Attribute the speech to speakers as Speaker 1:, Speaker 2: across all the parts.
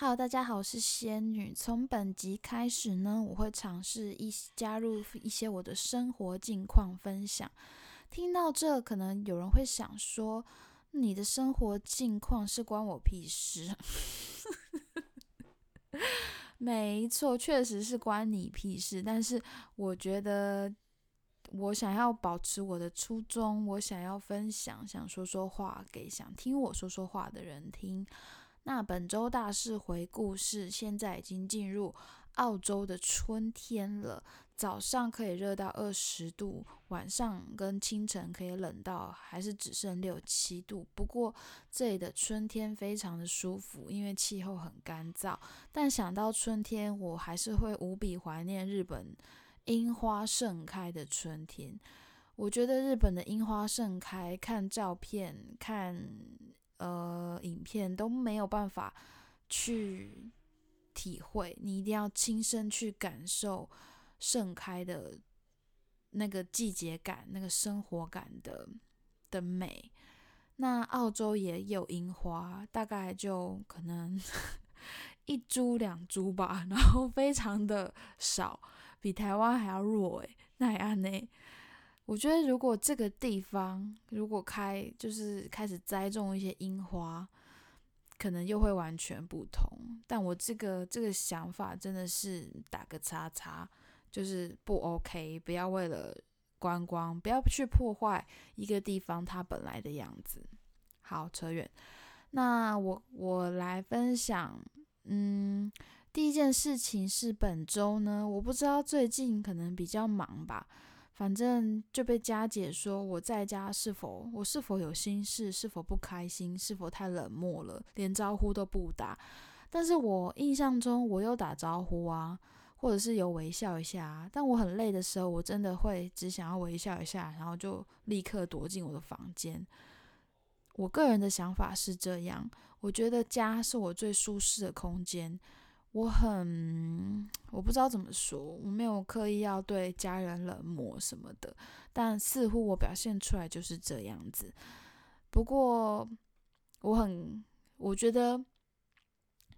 Speaker 1: 好大家好，我是仙女。从本集开始呢，我会尝试一加入一些我的生活近况分享。听到这，可能有人会想说，你的生活近况是关我屁事？没错，确实是关你屁事。但是我觉得，我想要保持我的初衷，我想要分享，想说说话给想听我说说话的人听。那本周大事回顾是，现在已经进入澳洲的春天了。早上可以热到二十度，晚上跟清晨可以冷到还是只剩六七度。不过这里的春天非常的舒服，因为气候很干燥。但想到春天，我还是会无比怀念日本樱花盛开的春天。我觉得日本的樱花盛开，看照片看。呃，影片都没有办法去体会，你一定要亲身去感受盛开的那个季节感、那个生活感的的美。那澳洲也有樱花，大概就可能 一株两株吧，然后非常的少，比台湾还要弱诶，那样呢？我觉得，如果这个地方如果开，就是开始栽种一些樱花，可能又会完全不同。但我这个这个想法真的是打个叉叉，就是不 OK。不要为了观光，不要去破坏一个地方它本来的样子。好，扯远。那我我来分享，嗯，第一件事情是本周呢，我不知道最近可能比较忙吧。反正就被佳姐说我在家是否我是否有心事，是否不开心，是否太冷漠了，连招呼都不打。但是我印象中我有打招呼啊，或者是有微笑一下啊。但我很累的时候，我真的会只想要微笑一下，然后就立刻躲进我的房间。我个人的想法是这样，我觉得家是我最舒适的空间。我很我不知道怎么说，我没有刻意要对家人冷漠什么的，但似乎我表现出来就是这样子。不过我很我觉得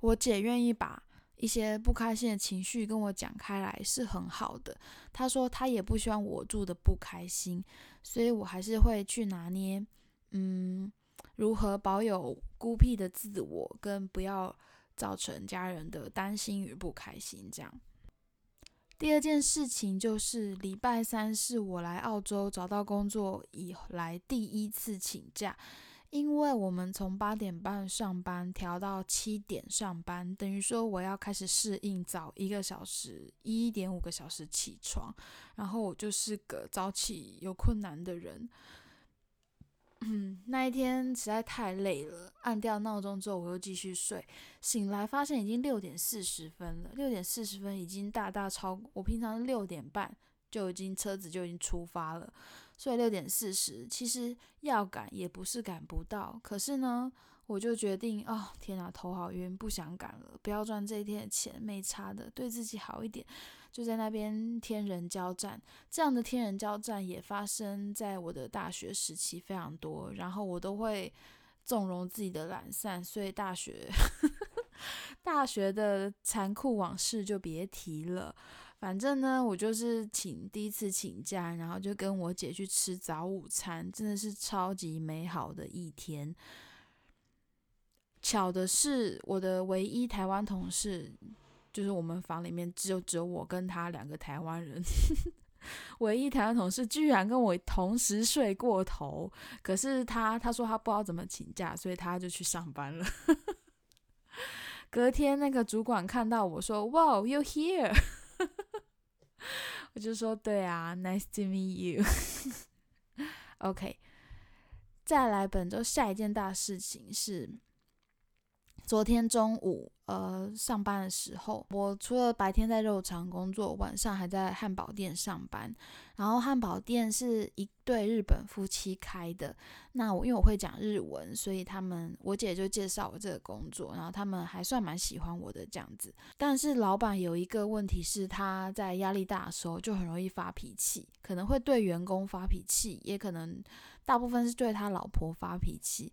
Speaker 1: 我姐愿意把一些不开心的情绪跟我讲开来是很好的。她说她也不希望我住的不开心，所以我还是会去拿捏，嗯，如何保有孤僻的自我跟不要。造成家人的担心与不开心。这样，第二件事情就是礼拜三是我来澳洲找到工作以来第一次请假，因为我们从八点半上班调到七点上班，等于说我要开始适应早一个小时一点五个小时起床，然后我就是个早起有困难的人。嗯，那一天实在太累了，按掉闹钟之后，我又继续睡。醒来发现已经六点四十分了，六点四十分已经大大超过我平常六点半就已经车子就已经出发了，所以六点四十其实要赶也不是赶不到，可是呢。我就决定，哦，天哪，头好晕，不想赶了，不要赚这一天的钱，没差的，对自己好一点，就在那边天人交战。这样的天人交战也发生在我的大学时期非常多，然后我都会纵容自己的懒散，所以大学 大学的残酷往事就别提了。反正呢，我就是请第一次请假，然后就跟我姐去吃早午餐，真的是超级美好的一天。巧的是，我的唯一台湾同事，就是我们房里面只有只有我跟他两个台湾人，唯一台湾同事居然跟我同时睡过头。可是他他说他不知道怎么请假，所以他就去上班了。隔天那个主管看到我说：“哇，you here？” 我就说：“对啊，nice to meet you。”OK，再来本周下一件大事情是。昨天中午，呃，上班的时候，我除了白天在肉肠工作，晚上还在汉堡店上班。然后汉堡店是一对日本夫妻开的。那我因为我会讲日文，所以他们我姐就介绍我这个工作，然后他们还算蛮喜欢我的这样子。但是老板有一个问题是，他在压力大的时候就很容易发脾气，可能会对员工发脾气，也可能大部分是对他老婆发脾气。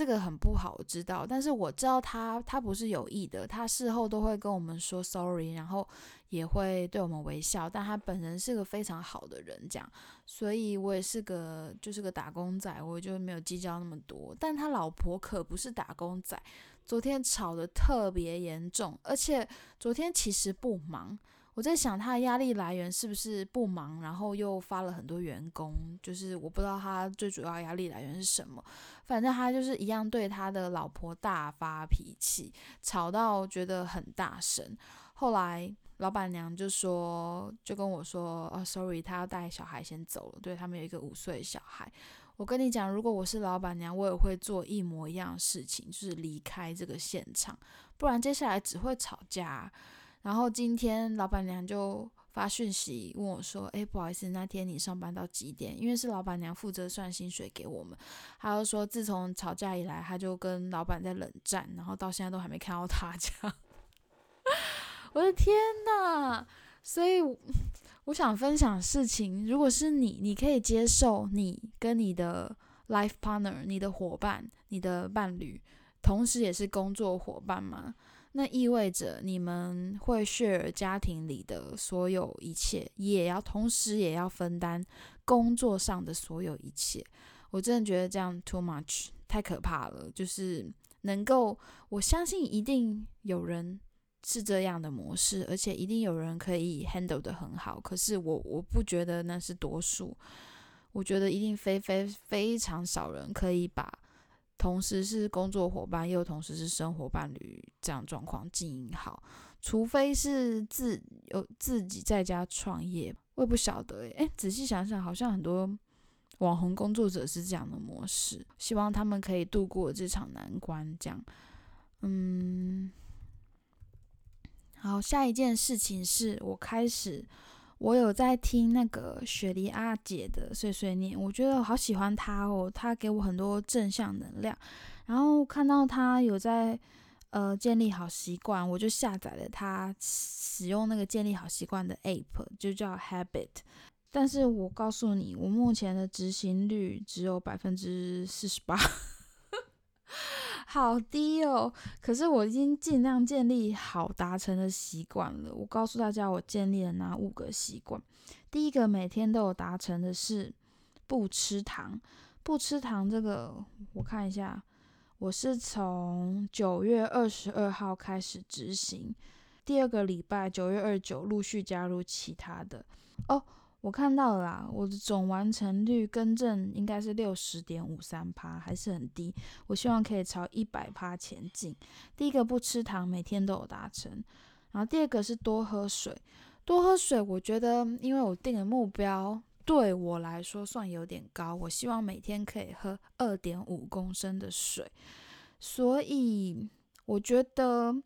Speaker 1: 这个很不好，我知道，但是我知道他他不是有意的，他事后都会跟我们说 sorry，然后也会对我们微笑，但他本人是个非常好的人，这样，所以我也是个就是个打工仔，我就没有计较那么多。但他老婆可不是打工仔，昨天吵得特别严重，而且昨天其实不忙。我在想他的压力来源是不是不忙，然后又发了很多员工，就是我不知道他最主要压力来源是什么。反正他就是一样对他的老婆大发脾气，吵到觉得很大声。后来老板娘就说，就跟我说：“哦，sorry，他要带小孩先走了。”对他们有一个五岁小孩。我跟你讲，如果我是老板娘，我也会做一模一样的事情，就是离开这个现场，不然接下来只会吵架。然后今天老板娘就发讯息问我说：“哎，不好意思，那天你上班到几点？因为是老板娘负责算薪水给我们。”她就说：“自从吵架以来，她就跟老板在冷战，然后到现在都还没看到他这样。”我的天呐！所以我想分享事情，如果是你，你可以接受你跟你的 life partner、你的伙伴、你的伴侣，同时也是工作伙伴吗？那意味着你们会 share 家庭里的所有一切，也要同时也要分担工作上的所有一切。我真的觉得这样 too much，太可怕了。就是能够，我相信一定有人是这样的模式，而且一定有人可以 handle 的很好。可是我我不觉得那是多数，我觉得一定非非非常少人可以把。同时是工作伙伴，又同时是生活伴侣，这样状况经营好，除非是自有自己在家创业，我也不晓得诶，仔细想想，好像很多网红工作者是这样的模式，希望他们可以度过这场难关。这样，嗯，好，下一件事情是我开始。我有在听那个雪梨阿姐的碎碎念，我觉得好喜欢她哦，她给我很多正向能量。然后看到她有在呃建立好习惯，我就下载了她使用那个建立好习惯的 app，就叫 Habit。但是我告诉你，我目前的执行率只有百分之四十八。好低哦！可是我已经尽量建立好达成的习惯了。我告诉大家，我建立了哪五个习惯？第一个，每天都有达成的是不吃糖。不吃糖这个，我看一下，我是从九月二十二号开始执行，第二个礼拜九月二九陆续加入其他的哦。我看到了啦，我的总完成率更正应该是六十点五三趴，还是很低。我希望可以朝一百趴前进。第一个不吃糖，每天都有达成。然后第二个是多喝水，多喝水。我觉得，因为我定的目标对我来说算有点高，我希望每天可以喝二点五公升的水。所以我觉得。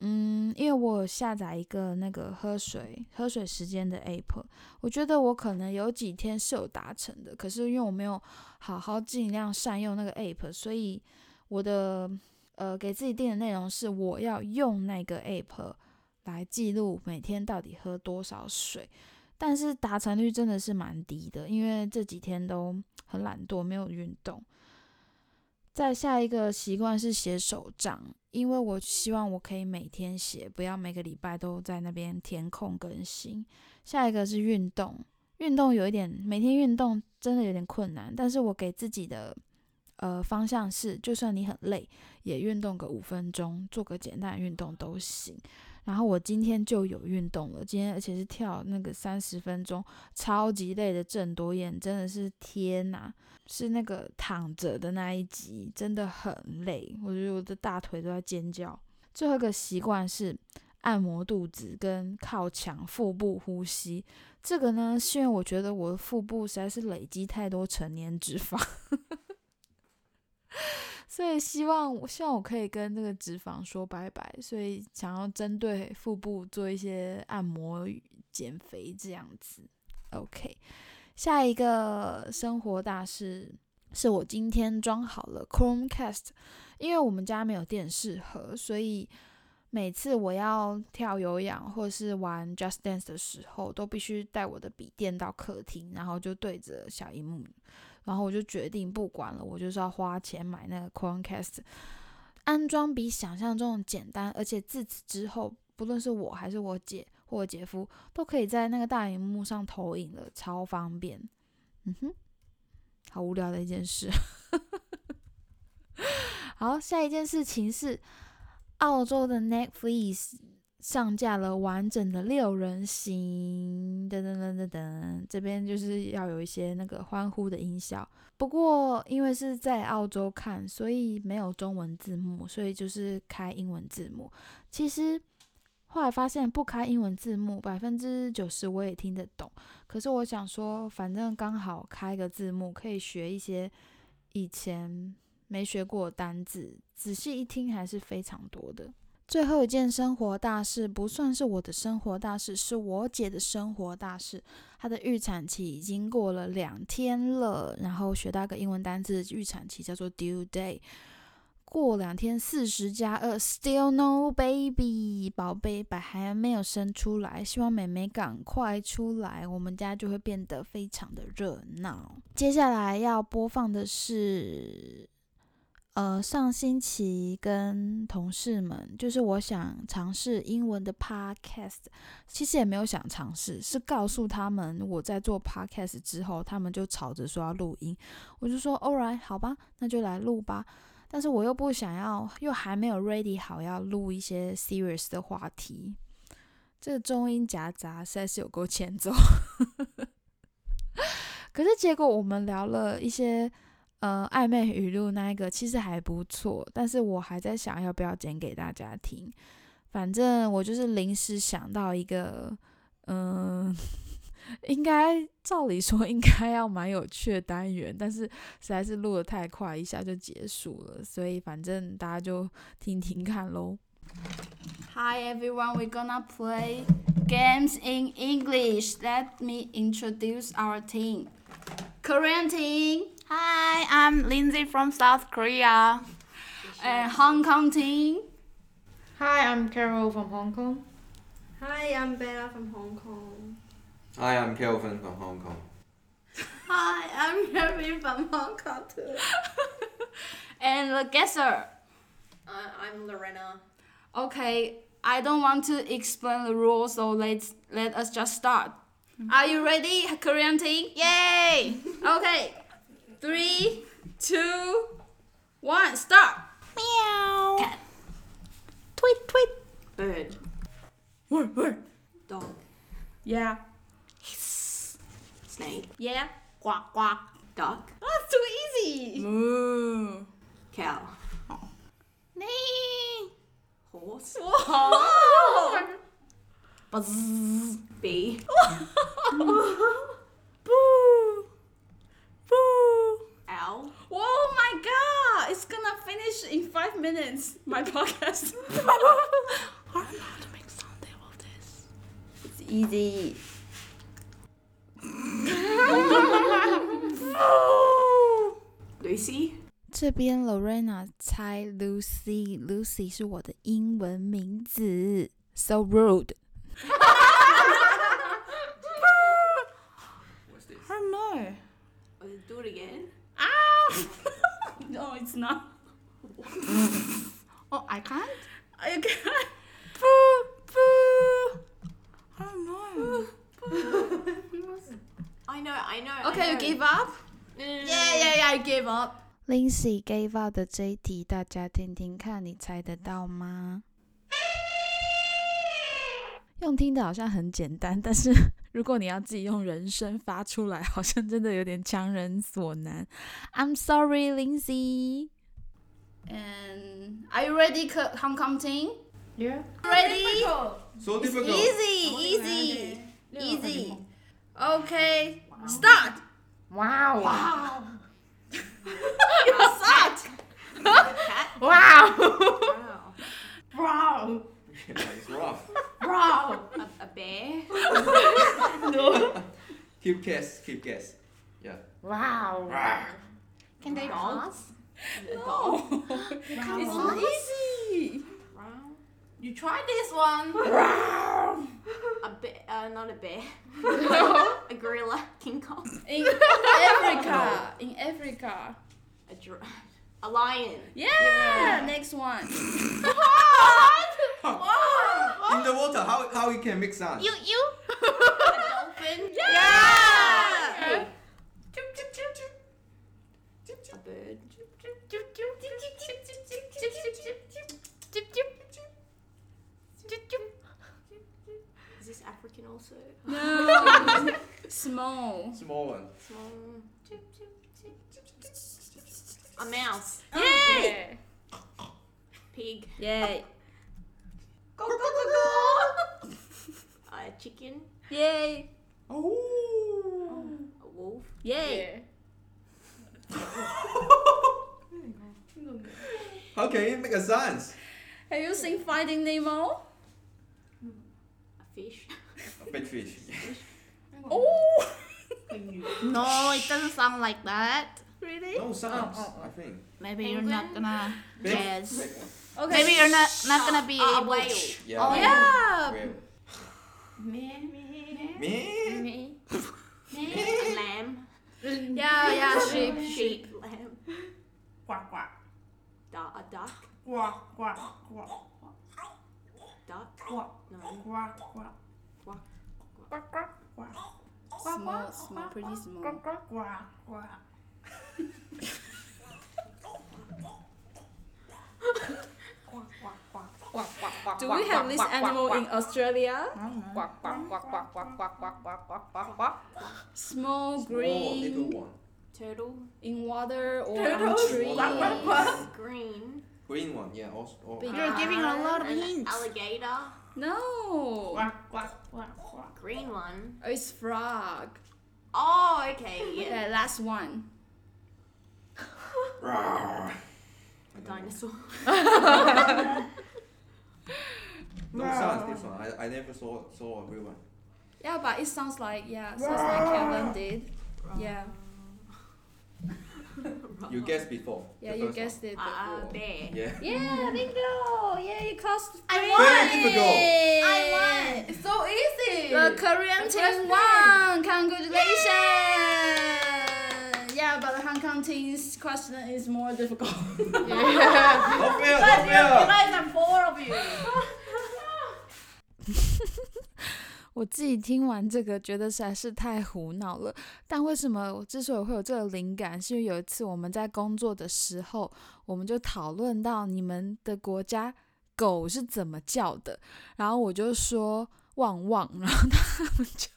Speaker 1: 嗯，因为我下载一个那个喝水喝水时间的 app，我觉得我可能有几天是有达成的，可是因为我没有好好尽量善用那个 app，所以我的呃给自己定的内容是我要用那个 app 来记录每天到底喝多少水，但是达成率真的是蛮低的，因为这几天都很懒惰，没有运动。再下一个习惯是写手账，因为我希望我可以每天写，不要每个礼拜都在那边填空更新。下一个是运动，运动有一点每天运动真的有点困难，但是我给自己的呃方向是，就算你很累，也运动个五分钟，做个简单运动都行。然后我今天就有运动了，今天而且是跳那个三十分钟，超级累的郑多燕，真的是天呐，是那个躺着的那一集，真的很累，我觉得我的大腿都在尖叫。最后一个习惯是按摩肚子跟靠墙腹部呼吸，这个呢是因为我觉得我的腹部实在是累积太多成年脂肪。所以希望，希望我可以跟那个脂肪说拜拜。所以想要针对腹部做一些按摩、减肥这样子。OK，下一个生活大事是我今天装好了 Chromecast，因为我们家没有电视盒，所以每次我要跳有氧或是玩 Just Dance 的时候，都必须带我的笔电到客厅，然后就对着小荧幕。然后我就决定不管了，我就是要花钱买那个 Chromecast。安装比想象中简单，而且自此之后，不论是我还是我姐或我姐夫，都可以在那个大荧幕上投影了，超方便。嗯哼，好无聊的一件事。好，下一件事情是澳洲的 Netflix 上架了完整的六人行，噔噔噔噔噔，这边就是要有一些那个欢呼的音效。不过因为是在澳洲看，所以没有中文字幕，所以就是开英文字幕。其实后来发现不开英文字幕，百分之九十我也听得懂。可是我想说，反正刚好开个字幕，可以学一些以前。没学过的单字，仔细一听还是非常多的。最后一件生活大事不算是我的生活大事，是我姐的生活大事。她的预产期已经过了两天了，然后学到个英文单词，预产期叫做 due day。过两天四十加二，still no baby，宝贝把还没有生出来，希望妹妹赶快出来，我们家就会变得非常的热闹。接下来要播放的是。呃，上星期跟同事们，就是我想尝试英文的 podcast，其实也没有想尝试，是告诉他们我在做 podcast 之后，他们就吵着说要录音，我就说 All right，好吧，那就来录吧。但是我又不想要，又还没有 ready 好要录一些 serious 的话题，这个中英夹杂实在是有够欠揍。可是结果我们聊了一些。呃，暧昧语录那一个其实还不错，但是我还在想要不要剪给大家听。反正我就是临时想到一个，嗯，应该照理说应该要蛮有趣的单元，但是实在是录的太快，一下就结束了，所以反正大家就 听听看喽。Hi everyone, we're gonna play games in English. Let me introduce our team. Korean team.
Speaker 2: Hi, I'm Lindsay from South Korea.
Speaker 1: And Hong Kong team.
Speaker 3: Hi, I'm Carol from Hong Kong.
Speaker 4: Hi, I'm Bella from Hong Kong.
Speaker 5: Hi, I'm Kelvin from Hong Kong.
Speaker 4: Hi, I'm Harry from Hong Kong too.
Speaker 1: and the guesser.
Speaker 4: Uh, I'm Lorena.
Speaker 1: Okay, I don't want to explain the rules, so let's let us just start. Are you ready, Korean team?
Speaker 2: Yay!
Speaker 1: okay. Three, two, one, start.
Speaker 2: Meow.
Speaker 1: Cat.
Speaker 2: Tweet, tweet.
Speaker 4: Bird.
Speaker 1: Word, word.
Speaker 4: Dog.
Speaker 1: Yeah.
Speaker 4: Snake.
Speaker 1: Yeah.
Speaker 2: Quack, quack.
Speaker 4: Duck.
Speaker 1: Oh, that's too easy.
Speaker 2: Moo.
Speaker 4: Cow.
Speaker 2: Nee.
Speaker 4: Horse.
Speaker 1: Whoa.
Speaker 2: Buzz.
Speaker 4: Bee.
Speaker 1: Boo. Boo.
Speaker 4: Owl.
Speaker 1: Oh my god! It's gonna finish in five minutes. My podcast.
Speaker 2: I don't know how to make sound of this.
Speaker 1: It's easy.
Speaker 4: Lucy.
Speaker 1: 这边 Lorena 猜 Lucy，Lucy 是我的英文名字。So rude.
Speaker 5: What's this?
Speaker 2: I don't know.
Speaker 4: Uh, Do it again.
Speaker 1: Ah! no, it's not.
Speaker 2: Oh, I can't?
Speaker 1: I can't.
Speaker 2: Boo, boo. I don't know.
Speaker 4: I know, I know.
Speaker 1: Okay, you
Speaker 4: know.
Speaker 1: give up? Yeah, yeah, yeah, I gave up. Lindsay gave up 的这一题，大家听听看，你猜得到吗？用听的好像很简单，但是如果你要自己用人声发出来，好像真的有点强人所难。I'm sorry, Lindsay. And are you ready, Hong Kong team?
Speaker 3: Yeah.
Speaker 1: Ready?
Speaker 5: So difficult.
Speaker 1: easy, easy, easy. Okay, start.
Speaker 3: Wow.
Speaker 4: Wow.
Speaker 1: You suck.
Speaker 4: Cat.
Speaker 3: Wow.
Speaker 4: Wow.
Speaker 3: wow.
Speaker 5: it's rough.
Speaker 3: Wow.
Speaker 4: A, a bear. No.
Speaker 5: keep guess. Keep guess. Yeah.
Speaker 3: Wow.
Speaker 2: Can they
Speaker 4: Dog.
Speaker 2: pass?
Speaker 4: A dog.
Speaker 1: It's not easy.
Speaker 4: Wow.
Speaker 1: You try this one.
Speaker 4: A, be- a Uh, not a bear. a gorilla. King Kong.
Speaker 2: In Africa. In Africa.
Speaker 4: A dr- A lion.
Speaker 2: Yeah. Next one. what? What?
Speaker 5: In the water, how how it can make sound?
Speaker 4: You you. a dolphin.
Speaker 2: Yeah.
Speaker 4: A bird. Is this African also?
Speaker 2: No. Small.
Speaker 5: Small one.
Speaker 4: Small. A mouse.
Speaker 2: Oh, Yay.
Speaker 4: Pig.
Speaker 2: Yay.
Speaker 4: Go go go go. A chicken.
Speaker 2: Yay.
Speaker 5: Oh.
Speaker 4: A wolf.
Speaker 2: Yay.
Speaker 5: How can it make a sound?
Speaker 2: Have you seen Finding Nemo?
Speaker 4: A fish.
Speaker 5: A big fish.
Speaker 2: Oh.
Speaker 3: No, it doesn't sound like that.
Speaker 2: Really?
Speaker 5: No sounds.
Speaker 2: Oh, oh, oh.
Speaker 5: I think.
Speaker 3: Maybe you're not gonna
Speaker 5: Big-
Speaker 3: guess.
Speaker 5: big.
Speaker 2: Okay.
Speaker 3: Maybe you're not not gonna be
Speaker 4: Uh, a
Speaker 3: able.
Speaker 4: whale.
Speaker 5: Yeah.
Speaker 2: Oh
Speaker 5: whale.
Speaker 2: yeah.
Speaker 5: Whale.
Speaker 4: Me. Me.
Speaker 5: Me.
Speaker 2: Me.
Speaker 4: A lamb. Mm-hmm.
Speaker 2: Yeah, yeah, sheep.
Speaker 4: Sheep. Lamb.
Speaker 3: Quack quack
Speaker 4: Du- a duck.
Speaker 3: quack quack quack
Speaker 4: Duck.
Speaker 3: quack
Speaker 4: No.
Speaker 3: quack quack
Speaker 4: Quack.
Speaker 3: quack quack quack
Speaker 2: Small, small, pretty small.
Speaker 3: quack quack quack.
Speaker 2: Do we have this animal in Australia? Small green
Speaker 4: turtle
Speaker 2: in water or
Speaker 3: tree?
Speaker 4: Green.
Speaker 5: Green one, yeah. Also,
Speaker 3: You're giving a lot of hints.
Speaker 4: Alligator.
Speaker 2: No.
Speaker 4: Green one.
Speaker 2: Oh, it's frog.
Speaker 4: Oh, okay. Yeah.
Speaker 2: Okay, last one.
Speaker 4: A dinosaur.
Speaker 5: I, I never saw saw a real one.
Speaker 2: Yeah, but it sounds like yeah, sounds like Kevin did. Yeah,
Speaker 5: You guessed before.
Speaker 2: yeah,
Speaker 5: the
Speaker 2: you
Speaker 5: first
Speaker 2: guessed it
Speaker 4: Uh,
Speaker 2: before.
Speaker 4: bear.
Speaker 5: One. Yeah.
Speaker 2: Yeah, bingo! Yeah, you cost
Speaker 3: I
Speaker 2: three.
Speaker 3: won!
Speaker 5: Very difficult.
Speaker 3: I won. It's so easy.
Speaker 2: The Korean team won! Congratulations! Yeah, but the Hong Kong team's question is more difficult.
Speaker 5: Not fair. Not
Speaker 3: You guys are four of you.
Speaker 1: 我自己听完这个，觉得实在是太胡闹了。但为什么我之所以会有这个灵感，是因为有一次我们在工作的时候，我们就讨论到你们的国家狗是怎么叫的，然后我就说旺旺，然后他们就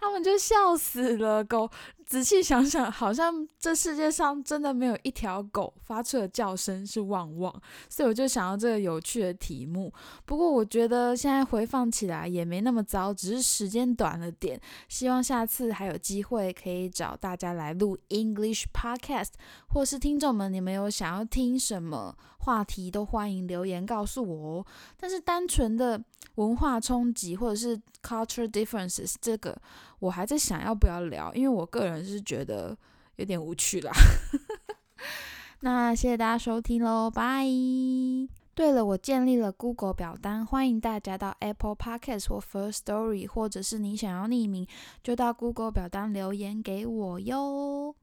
Speaker 1: 他们就笑死了。狗仔细想想，好像这世界上真的没有一条狗发出的叫声是旺旺，所以我就想到这个有趣的题目。不过我觉得现在回放起来也没那么糟，只是时间短了点。希望下次还有机会可以找大家来录 English podcast，或是听众们你们有想要听什么话题，都欢迎留言告诉我哦。但是单纯的文化冲击或者是 culture differences 这个，我还在想要不要聊，因为我个人是觉得有点无趣啦。那谢谢大家收听喽，拜。对了，我建立了 Google 表单，欢迎大家到 Apple Podcast 或 First Story，或者是你想要匿名，就到 Google 表单留言给我哟。